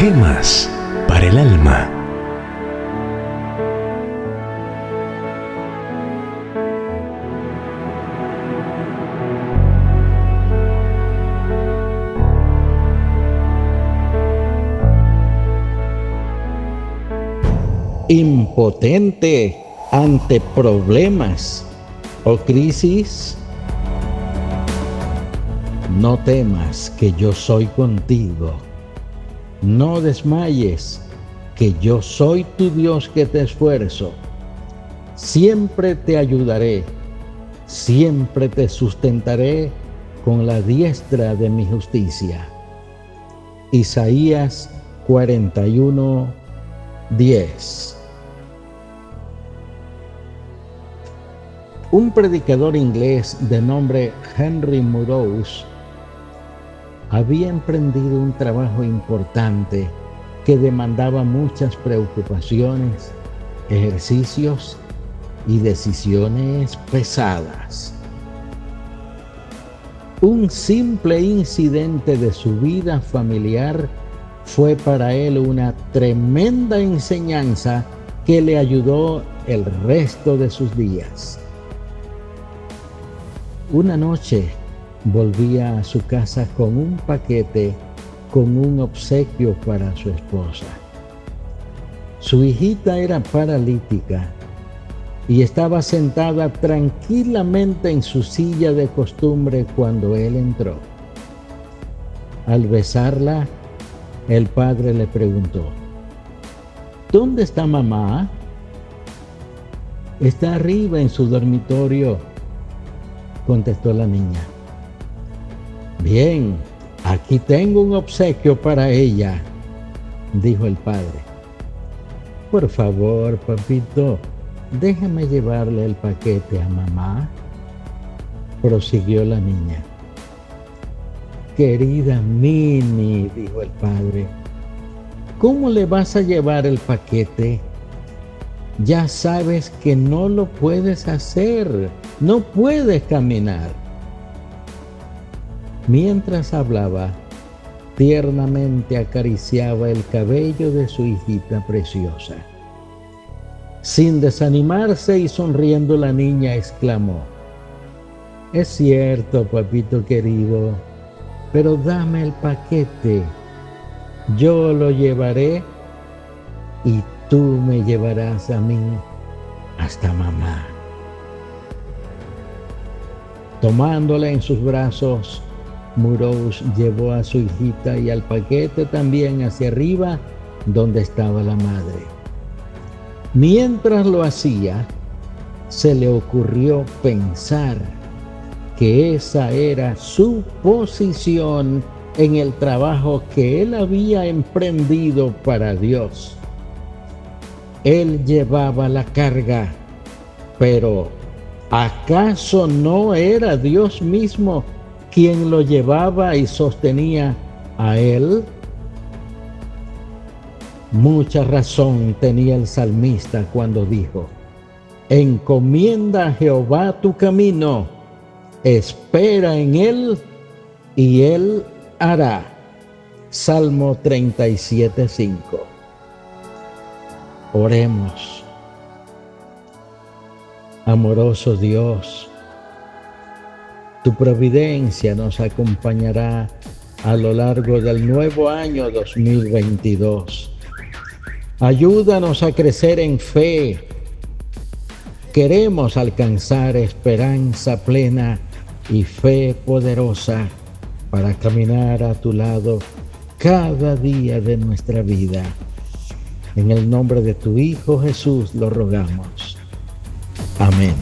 Temas para el alma. Impotente ante problemas o crisis no temas que yo soy contigo. No desmayes, que yo soy tu Dios que te esfuerzo. Siempre te ayudaré, siempre te sustentaré con la diestra de mi justicia. Isaías 41, 10. Un predicador inglés de nombre Henry Murrows había emprendido un trabajo importante que demandaba muchas preocupaciones, ejercicios y decisiones pesadas. Un simple incidente de su vida familiar fue para él una tremenda enseñanza que le ayudó el resto de sus días. Una noche volvía a su casa con un paquete con un obsequio para su esposa. Su hijita era paralítica y estaba sentada tranquilamente en su silla de costumbre cuando él entró. Al besarla, el padre le preguntó, ¿Dónde está mamá? Está arriba en su dormitorio, contestó la niña. Bien, aquí tengo un obsequio para ella, dijo el padre. Por favor, papito, déjame llevarle el paquete a mamá, prosiguió la niña. Querida Mini, dijo el padre, ¿cómo le vas a llevar el paquete? Ya sabes que no lo puedes hacer, no puedes caminar. Mientras hablaba, tiernamente acariciaba el cabello de su hijita preciosa. Sin desanimarse y sonriendo la niña exclamó, Es cierto, papito querido, pero dame el paquete. Yo lo llevaré y tú me llevarás a mí hasta mamá. Tomándola en sus brazos, Murous llevó a su hijita y al paquete también hacia arriba donde estaba la madre. Mientras lo hacía, se le ocurrió pensar que esa era su posición en el trabajo que él había emprendido para Dios. Él llevaba la carga, pero ¿acaso no era Dios mismo quien lo llevaba y sostenía a él? Mucha razón tenía el salmista cuando dijo, encomienda a Jehová tu camino, espera en él y él hará. Salmo 37.5. Oremos. Amoroso Dios, tu providencia nos acompañará a lo largo del nuevo año 2022. Ayúdanos a crecer en fe. Queremos alcanzar esperanza plena y fe poderosa para caminar a tu lado cada día de nuestra vida. En el nombre de tu Hijo Jesús lo rogamos. Amén.